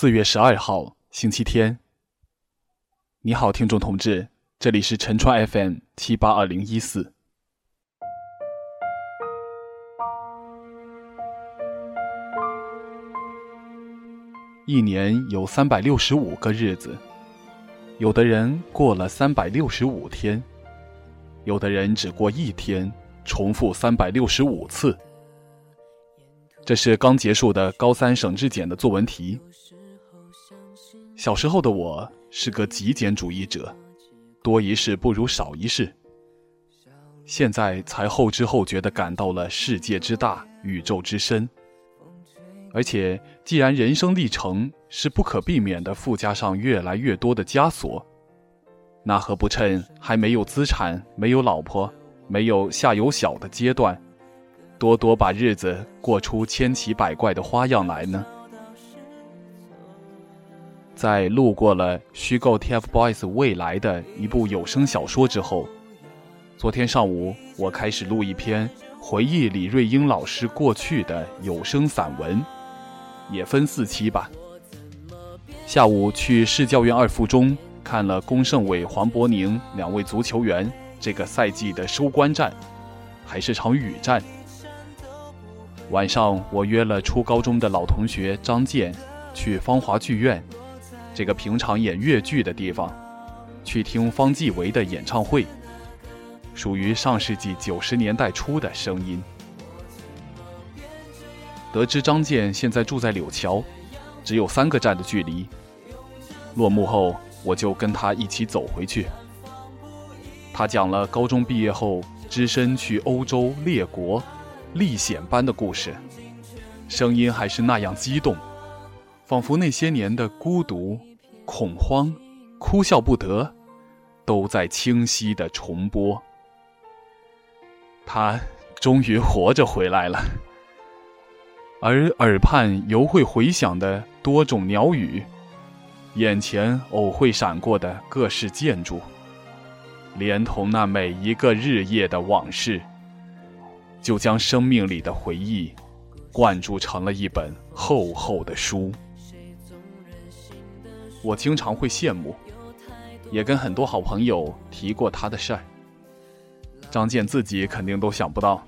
四月十二号，星期天。你好，听众同志，这里是陈川 FM 七八二零一四。一年有三百六十五个日子，有的人过了三百六十五天，有的人只过一天，重复三百六十五次。这是刚结束的高三省质检的作文题。小时候的我是个极简主义者，多一事不如少一事。现在才后知后觉地感到了世界之大，宇宙之深。而且，既然人生历程是不可避免地附加上越来越多的枷锁，那何不趁还没有资产、没有老婆、没有下有小的阶段，多多把日子过出千奇百怪的花样来呢？在路过了虚构 TFBOYS 未来的一部有声小说之后，昨天上午我开始录一篇回忆李瑞英老师过去的有声散文，也分四期吧。下午去市教院二附中看了龚胜伟、黄博宁两位足球员这个赛季的收官战，还是场雨战。晚上我约了初高中的老同学张健去芳华剧院。这个平常演越剧的地方，去听方季韦的演唱会，属于上世纪九十年代初的声音。得知张健现在住在柳桥，只有三个站的距离。落幕后，我就跟他一起走回去。他讲了高中毕业后只身去欧洲列国历险般的故事，声音还是那样激动，仿佛那些年的孤独。恐慌、哭笑不得，都在清晰的重播。他终于活着回来了，而耳畔犹会回响的多种鸟语，眼前偶会闪过的各式建筑，连同那每一个日夜的往事，就将生命里的回忆灌注成了一本厚厚的书。我经常会羡慕，也跟很多好朋友提过他的事儿。张健自己肯定都想不到，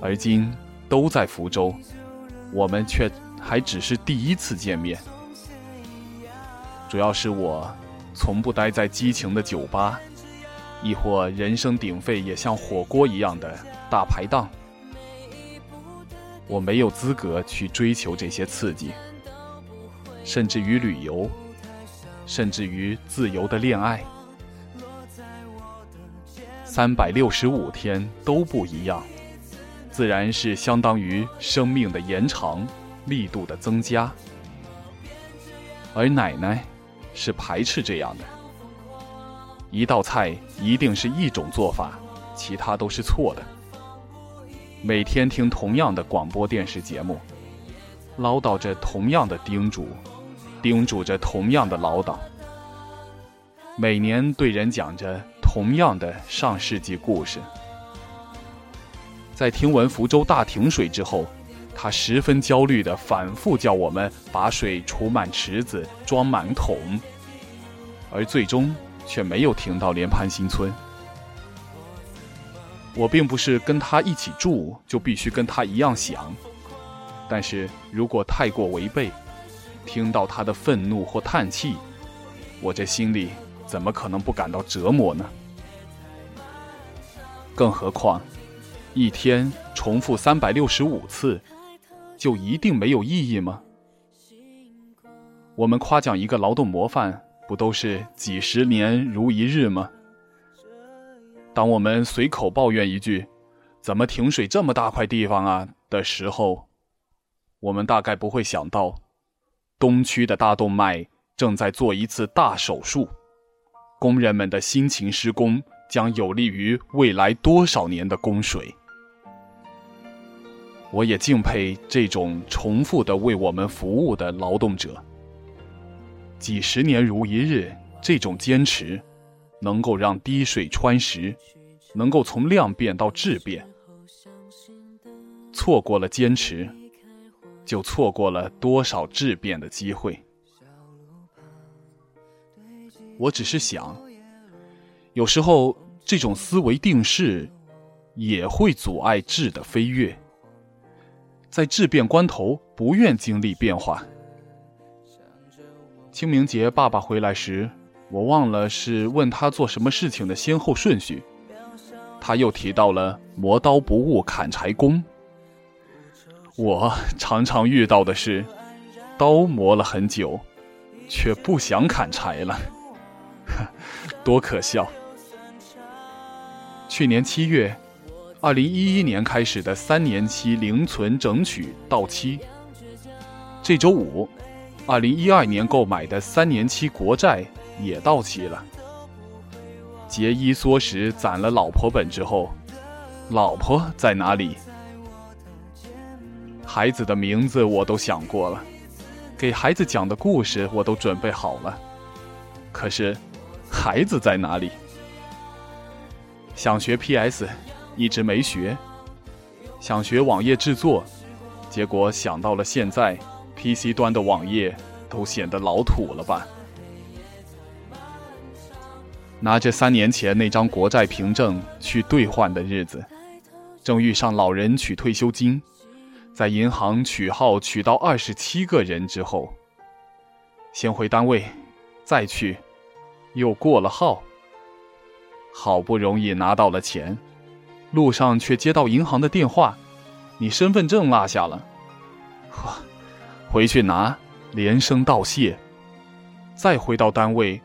而今都在福州，我们却还只是第一次见面。主要是我从不待在激情的酒吧，亦或人声鼎沸也像火锅一样的大排档，我没有资格去追求这些刺激。甚至于旅游，甚至于自由的恋爱，三百六十五天都不一样，自然是相当于生命的延长、力度的增加。而奶奶是排斥这样的，一道菜一定是一种做法，其他都是错的。每天听同样的广播电视节目，唠叨着同样的叮嘱。叮嘱着同样的唠叨，每年对人讲着同样的上世纪故事。在听闻福州大停水之后，他十分焦虑地反复叫我们把水储满池子、装满桶，而最终却没有停到连潘新村。我并不是跟他一起住就必须跟他一样想，但是如果太过违背，听到他的愤怒或叹气，我这心里怎么可能不感到折磨呢？更何况，一天重复三百六十五次，就一定没有意义吗？我们夸奖一个劳动模范，不都是几十年如一日吗？当我们随口抱怨一句“怎么停水这么大块地方啊”的时候，我们大概不会想到。东区的大动脉正在做一次大手术，工人们的辛勤施工将有利于未来多少年的供水。我也敬佩这种重复的为我们服务的劳动者。几十年如一日，这种坚持，能够让滴水穿石，能够从量变到质变。错过了坚持。就错过了多少质变的机会。我只是想，有时候这种思维定势也会阻碍质的飞跃，在质变关头不愿经历变化。清明节爸爸回来时，我忘了是问他做什么事情的先后顺序，他又提到了磨刀不误砍柴工。我常常遇到的是，刀磨了很久，却不想砍柴了。多可笑！去年七月，二零一一年开始的三年期零存整取到期。这周五，二零一二年购买的三年期国债也到期了。节衣缩食攒了老婆本之后，老婆在哪里？孩子的名字我都想过了，给孩子讲的故事我都准备好了，可是。孩子在哪里？想学 PS，一直没学；想学网页制作，结果想到了现在，PC 端的网页都显得老土了吧？拿着三年前那张国债凭证去兑换的日子，正遇上老人取退休金，在银行取号取到二十七个人之后，先回单位，再去。又过了号，好不容易拿到了钱，路上却接到银行的电话：“你身份证落下了。”呵，回去拿，连声道谢。再回到单位，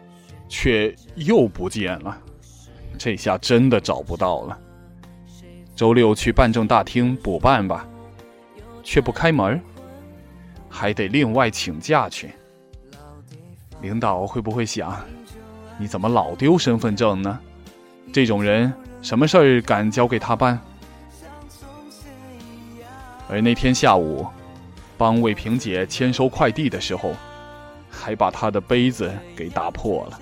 却又不见了。这下真的找不到了。周六去办证大厅补办吧，却不开门，还得另外请假去。领导会不会想？你怎么老丢身份证呢？这种人什么事儿敢交给他办？而那天下午，帮魏萍姐签收快递的时候，还把她的杯子给打破了。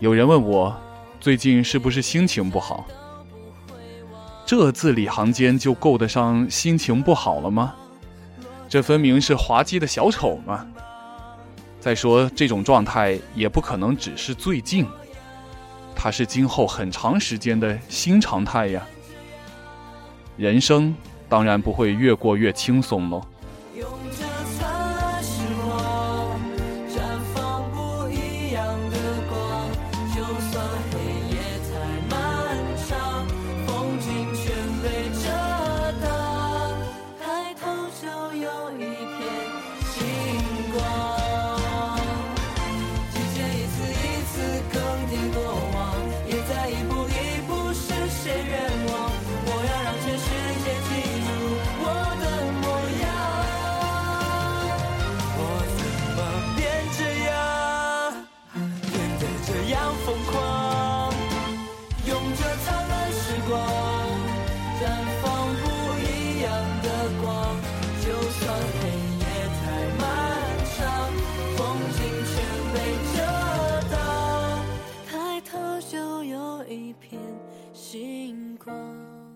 有人问我，最近是不是心情不好？这字里行间就够得上心情不好了吗？这分明是滑稽的小丑嘛！再说，这种状态也不可能只是最近，它是今后很长时间的新常态呀。人生当然不会越过越轻松喽。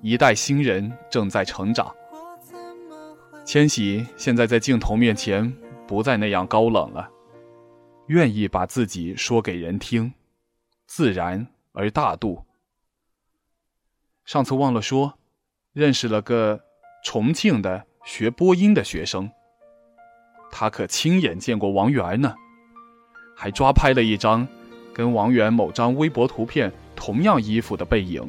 一代新人正在成长。千玺现在在镜头面前不再那样高冷了，愿意把自己说给人听，自然而大度。上次忘了说，认识了个重庆的学播音的学生，他可亲眼见过王源呢，还抓拍了一张跟王源某张微博图片同样衣服的背影。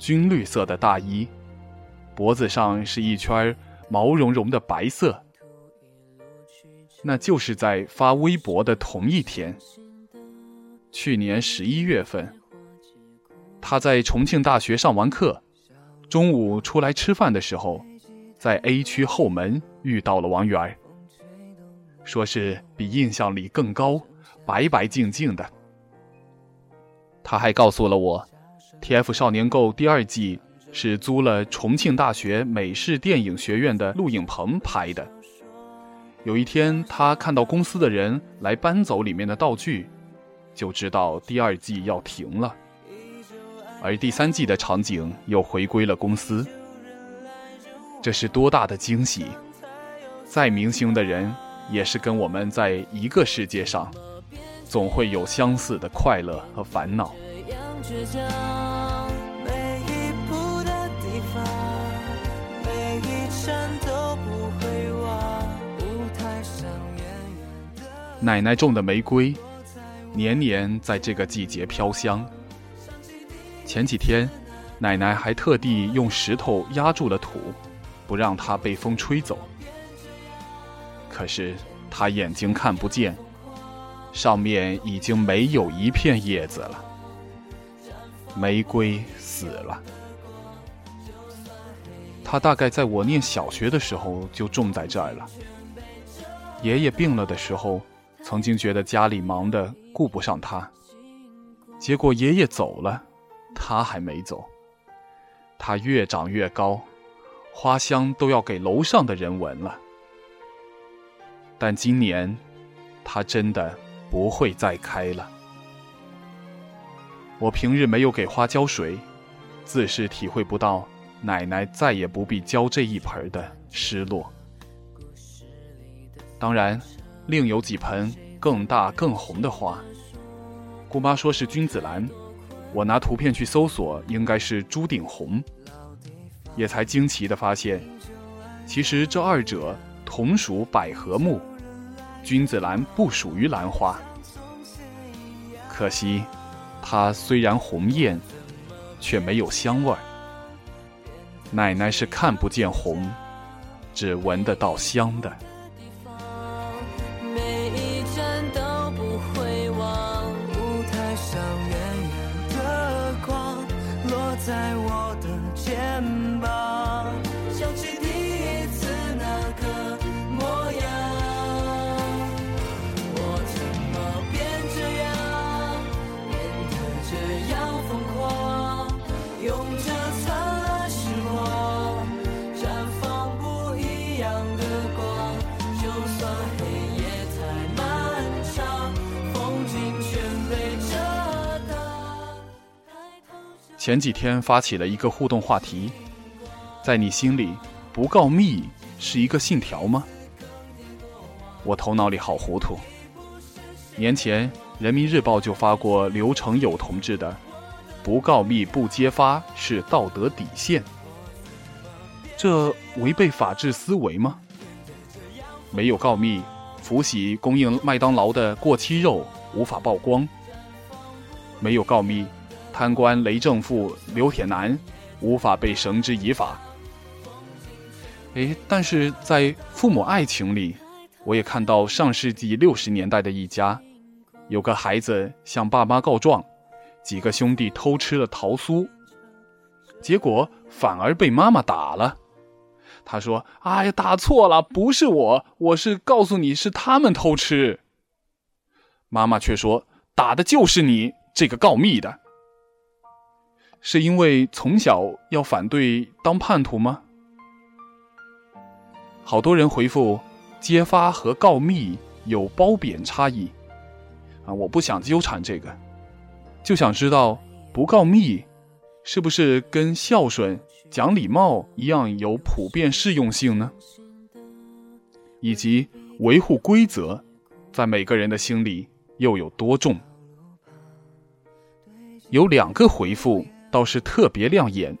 军绿色的大衣，脖子上是一圈毛茸茸的白色。那就是在发微博的同一天，去年十一月份，他在重庆大学上完课，中午出来吃饭的时候，在 A 区后门遇到了王源，说是比印象里更高，白白净净的。他还告诉了我。T.F. 少年购第二季是租了重庆大学美式电影学院的录影棚拍的。有一天，他看到公司的人来搬走里面的道具，就知道第二季要停了。而第三季的场景又回归了公司。这是多大的惊喜！再明星的人，也是跟我们在一个世界上，总会有相似的快乐和烦恼。奶奶种的玫瑰，年年在这个季节飘香。前几天，奶奶还特地用石头压住了土，不让它被风吹走。可是她眼睛看不见，上面已经没有一片叶子了。玫瑰死了。它大概在我念小学的时候就种在这儿了。爷爷病了的时候。曾经觉得家里忙得顾不上他，结果爷爷走了，他还没走。他越长越高，花香都要给楼上的人闻了。但今年，他真的不会再开了。我平日没有给花浇水，自是体会不到奶奶再也不必浇这一盆的失落。当然。另有几盆更大更红的花，姑妈说是君子兰，我拿图片去搜索，应该是朱顶红。也才惊奇地发现，其实这二者同属百合目，君子兰不属于兰花。可惜，它虽然红艳，却没有香味儿。奶奶是看不见红，只闻得到香的。前几天发起了一个互动话题，在你心里，不告密是一个信条吗？我头脑里好糊涂。年前《人民日报》就发过刘成友同志的“不告密不揭发是道德底线”，这违背法治思维吗？没有告密，福喜供应麦当劳的过期肉无法曝光；没有告密。贪官雷正富、刘铁男无法被绳之以法。哎，但是在父母爱情里，我也看到上世纪六十年代的一家，有个孩子向爸妈告状，几个兄弟偷吃了桃酥，结果反而被妈妈打了。他说：“哎呀，打错了，不是我，我是告诉你是他们偷吃。”妈妈却说：“打的就是你这个告密的。”是因为从小要反对当叛徒吗？好多人回复，揭发和告密有褒贬差异，啊，我不想纠缠这个，就想知道不告密，是不是跟孝顺、讲礼貌一样有普遍适用性呢？以及维护规则，在每个人的心里又有多重？有两个回复。倒是特别亮眼。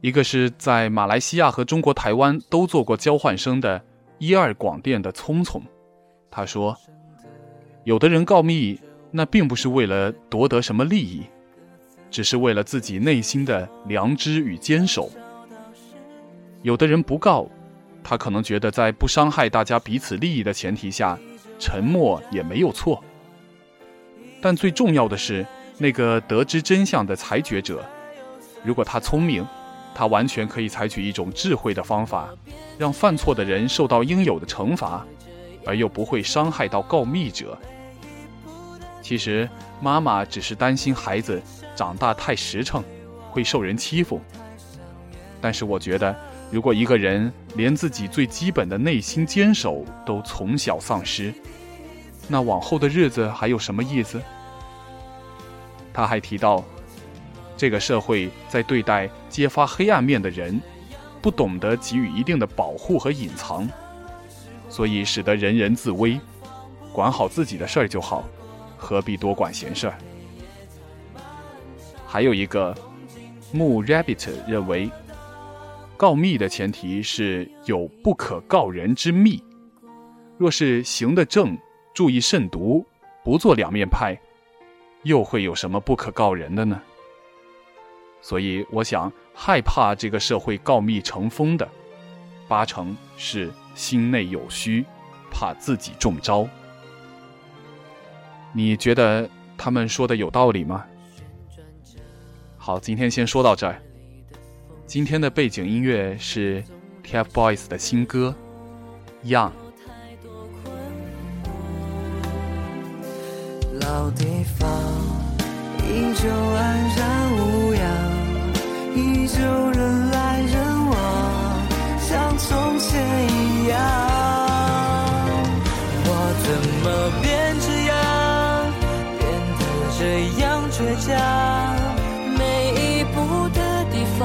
一个是在马来西亚和中国台湾都做过交换生的一二广电的聪聪，他说：“有的人告密，那并不是为了夺得什么利益，只是为了自己内心的良知与坚守。有的人不告，他可能觉得在不伤害大家彼此利益的前提下，沉默也没有错。但最重要的是。”那个得知真相的裁决者，如果他聪明，他完全可以采取一种智慧的方法，让犯错的人受到应有的惩罚，而又不会伤害到告密者。其实，妈妈只是担心孩子长大太实诚，会受人欺负。但是，我觉得，如果一个人连自己最基本的内心坚守都从小丧失，那往后的日子还有什么意思？他还提到，这个社会在对待揭发黑暗面的人，不懂得给予一定的保护和隐藏，所以使得人人自危，管好自己的事儿就好，何必多管闲事儿？还有一个木 rabbit 认为，告密的前提是有不可告人之密，若是行得正，注意慎独，不做两面派，又会有什么不可告人的呢？所以，我想害怕这个社会告密成风的，八成是心内有虚，怕自己中招。你觉得他们说的有道理吗？好，今天先说到这儿。今天的背景音乐是 TFBOYS 的新歌《Young》。老地方依旧安然无恙。依旧人来人往，像从前一样。我怎么变这样，变得这样倔强？每一步的地方，